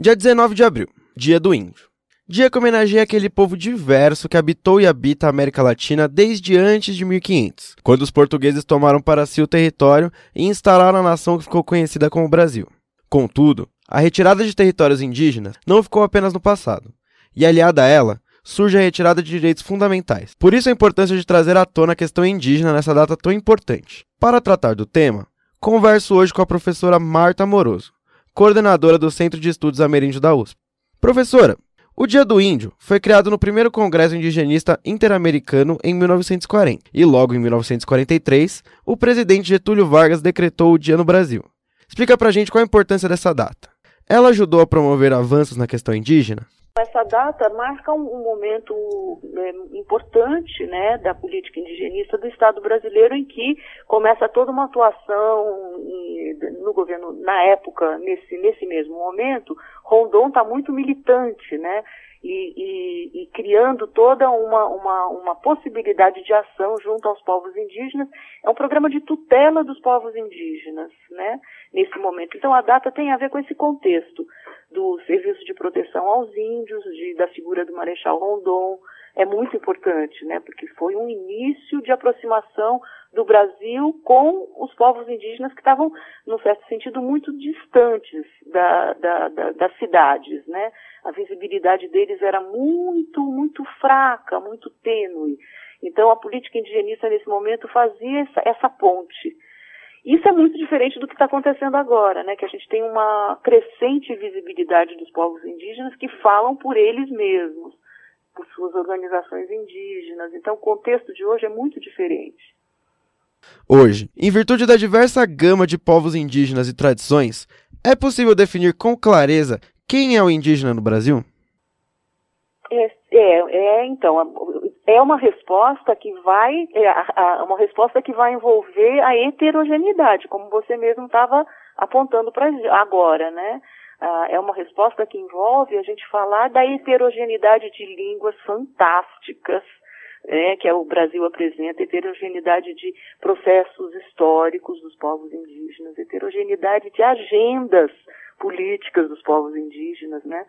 Dia 19 de abril, Dia do Índio. Dia que homenageia aquele povo diverso que habitou e habita a América Latina desde antes de 1500, quando os portugueses tomaram para si o território e instalaram a nação que ficou conhecida como Brasil. Contudo, a retirada de territórios indígenas não ficou apenas no passado, e aliada a ela, surge a retirada de direitos fundamentais. Por isso a importância de trazer à tona a questão indígena nessa data tão importante. Para tratar do tema, converso hoje com a professora Marta Moroso, coordenadora do Centro de Estudos Ameríndio da USP. Professora, o Dia do Índio foi criado no primeiro Congresso Indigenista Interamericano em 1940, e logo em 1943, o presidente Getúlio Vargas decretou o dia no Brasil. Explica pra gente qual a importância dessa data. Ela ajudou a promover avanços na questão indígena? Essa data marca um, momento né, importante né, da política indigenista do Estado brasileiro, em que começa toda uma atuação em, no governo, na época, nesse, nesse mesmo momento, Rondon está muito militante, né? E, e, e, criando toda uma, uma, uma possibilidade de ação junto aos povos indígenas. É um programa de tutela dos povos indígenas, né? Nesse momento. Então a data tem a ver com esse contexto do serviço de proteção aos índios, de, da figura do Marechal Rondon, é muito importante, né? Porque foi um início de aproximação do Brasil com os povos indígenas que estavam, num certo sentido, muito distantes da, da, da, das cidades, né? A visibilidade deles era muito, muito fraca, muito tênue. Então, a política indigenista, nesse momento, fazia essa, essa ponte isso é muito diferente do que está acontecendo agora, né? Que a gente tem uma crescente visibilidade dos povos indígenas que falam por eles mesmos, por suas organizações indígenas. Então, o contexto de hoje é muito diferente. Hoje, em virtude da diversa gama de povos indígenas e tradições, é possível definir com clareza quem é o indígena no Brasil? É, é, é então, é uma resposta que vai, é a, uma resposta que vai envolver a heterogeneidade, como você mesmo estava apontando para agora, né? Ah, é uma resposta que envolve a gente falar da heterogeneidade de línguas fantásticas, né, que é o Brasil apresenta, heterogeneidade de processos históricos dos povos indígenas, heterogeneidade de agendas políticas dos povos indígenas, né?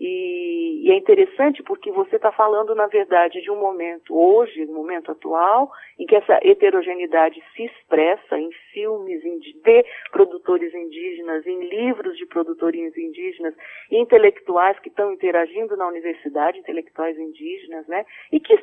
E, e é interessante porque você está falando, na verdade, de um momento hoje, no momento atual, em que essa heterogeneidade se expressa em filmes de produtores indígenas, em livros de produtores indígenas, intelectuais que estão interagindo na universidade, intelectuais indígenas, né? E que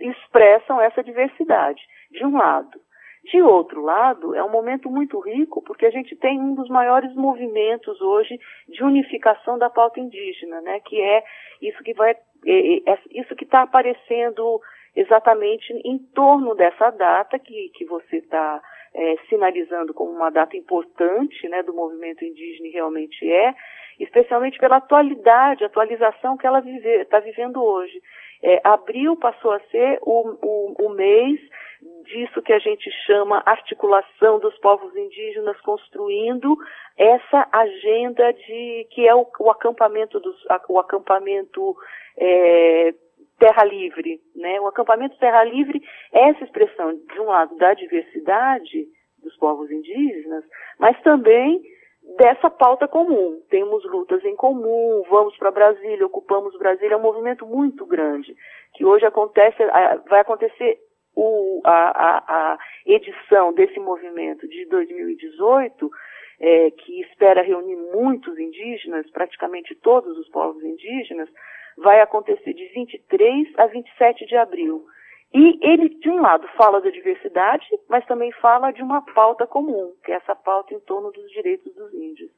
expressam essa diversidade, de um lado. De outro lado, é um momento muito rico porque a gente tem um dos maiores movimentos hoje de unificação da pauta indígena, né? Que é isso que vai, é, é, é isso que está aparecendo exatamente em torno dessa data que, que você está é, sinalizando como uma data importante, né? Do movimento indígena realmente é, especialmente pela atualidade, atualização que ela está vive, tá vivendo hoje. É, abril passou a ser o, o, o mês disso que a gente chama articulação dos povos indígenas construindo essa agenda de que é o, o acampamento dos, o acampamento é, terra livre, né? O acampamento terra livre é essa expressão de um lado da diversidade dos povos indígenas, mas também dessa pauta comum. Temos lutas em comum, vamos para Brasília, ocupamos Brasília, é um movimento muito grande que hoje acontece, vai acontecer o, a, a, a, edição desse movimento de 2018, é, que espera reunir muitos indígenas, praticamente todos os povos indígenas, vai acontecer de 23 a 27 de abril. E ele, de um lado, fala da diversidade, mas também fala de uma pauta comum, que é essa pauta em torno dos direitos dos índios.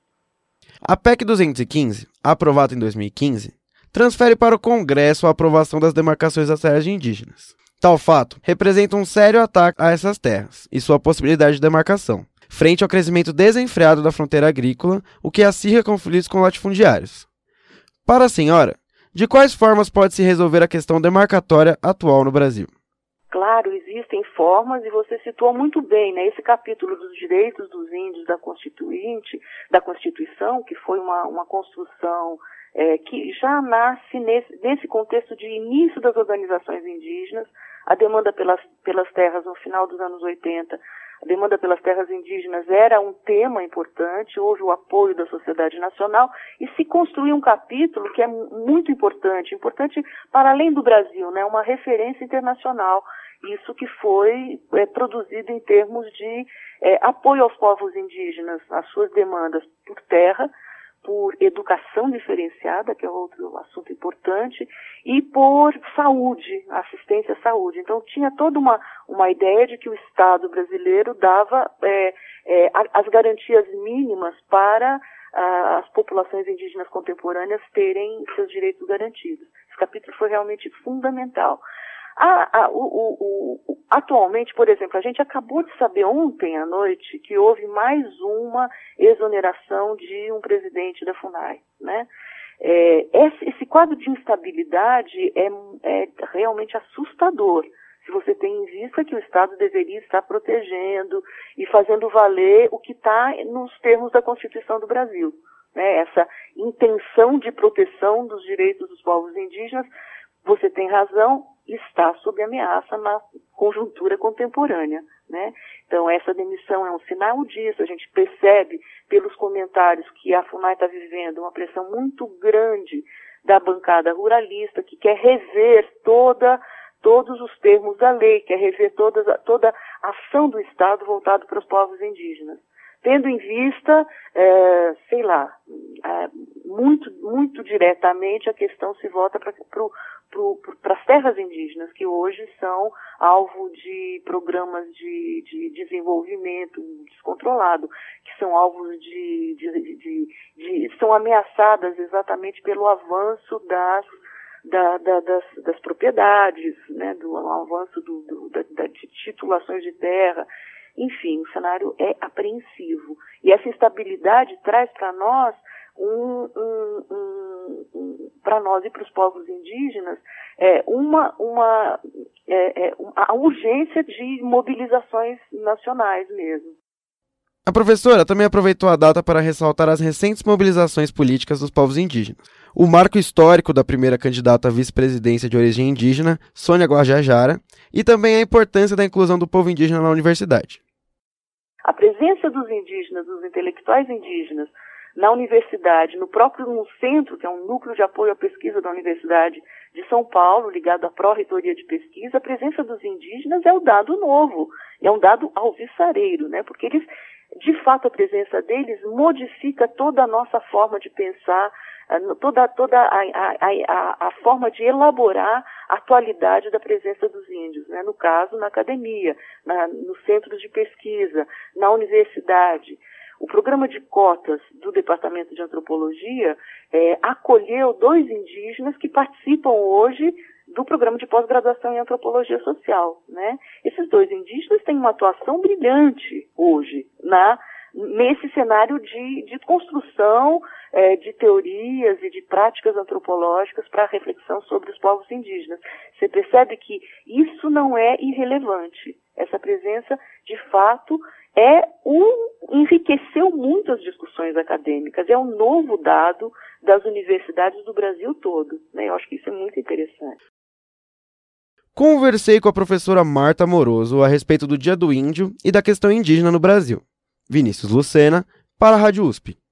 A PEC 215, aprovada em 2015, transfere para o Congresso a aprovação das demarcações das terras de indígenas. Tal fato representa um sério ataque a essas terras e sua possibilidade de demarcação, frente ao crescimento desenfreado da fronteira agrícola, o que acirra conflitos com latifundiários. Para a senhora, de quais formas pode se resolver a questão demarcatória atual no Brasil? Claro, existem formas e você citou muito bem, né? Esse capítulo dos direitos dos índios da Constituinte, da Constituição, que foi uma, uma construção é, que já nasce nesse, nesse contexto de início das organizações indígenas, a demanda pelas, pelas terras no final dos anos 80 a demanda pelas terras indígenas era um tema importante, houve o apoio da sociedade nacional e se construiu um capítulo que é muito importante, importante para além do Brasil, né, uma referência internacional. Isso que foi é, produzido em termos de é, apoio aos povos indígenas, às suas demandas por terra, por educação diferenciada, que é outro assunto importante, e por saúde, assistência à saúde. Então tinha toda uma, uma ideia de que o Estado brasileiro dava é, é, as garantias mínimas para as populações indígenas contemporâneas terem seus direitos garantidos. Esse capítulo foi realmente fundamental. A, a, o, o, atualmente, por exemplo, a gente acabou de saber ontem à noite que houve mais uma exoneração de um presidente da FUNAI, né? É, esse, esse, quadro de instabilidade é, é realmente assustador se você tem em vista que o Estado deveria estar protegendo e fazendo valer o que está nos termos da Constituição do Brasil. Né? Essa intenção de proteção dos direitos dos povos indígenas, você tem razão, está sob ameaça na conjuntura contemporânea. Né? Então, essa demissão é um sinal disso. A gente percebe pelos comentários que a FUNAI está vivendo uma pressão muito grande da bancada ruralista, que quer rever toda, todos os termos da lei, quer rever toda, a ação do Estado voltado para os povos indígenas. Tendo em vista, é, sei lá, é, muito, muito diretamente a questão se volta para para as terras indígenas, que hoje são alvo de programas de, de desenvolvimento descontrolado, que são alvos de, de, de, são ameaçadas exatamente pelo avanço das da, da, das, das, propriedades, né, do avanço do, do, da, de titulações de terra. Enfim, o cenário é apreensivo. E essa instabilidade traz para nós um, um, um, um para nós e para os povos indígenas é, uma, uma é, é, a urgência de mobilizações nacionais mesmo. A professora também aproveitou a data para ressaltar as recentes mobilizações políticas dos povos indígenas. O marco histórico da primeira candidata à vice-presidência de origem indígena, Sônia Guajajara, e também a importância da inclusão do povo indígena na universidade. A presença dos indígenas, dos intelectuais indígenas, na universidade, no próprio no centro, que é um núcleo de apoio à pesquisa da Universidade de São Paulo, ligado à Pró-Reitoria de Pesquisa, a presença dos indígenas é o dado novo, é um dado alvissareiro, né? Porque eles, de fato, a presença deles modifica toda a nossa forma de pensar, eh, toda, toda a, a, a, a, forma de elaborar a atualidade da presença dos índios, né? no caso, na academia, na, nos centros de pesquisa, na universidade. O programa de cotas do Departamento de Antropologia é, acolheu dois indígenas que participam hoje do programa de pós-graduação em antropologia social. Né? Esses dois indígenas têm uma atuação brilhante hoje na nesse cenário de, de construção é, de teorias e de práticas antropológicas para a reflexão sobre os povos indígenas. Você percebe que isso não é irrelevante. Essa presença, de fato, é um, enriqueceu muito as discussões acadêmicas, é um novo dado das universidades do Brasil todo. Né? Eu acho que isso é muito interessante. Conversei com a professora Marta Moroso a respeito do Dia do Índio e da questão indígena no Brasil. Vinícius Lucena, para a Rádio USP.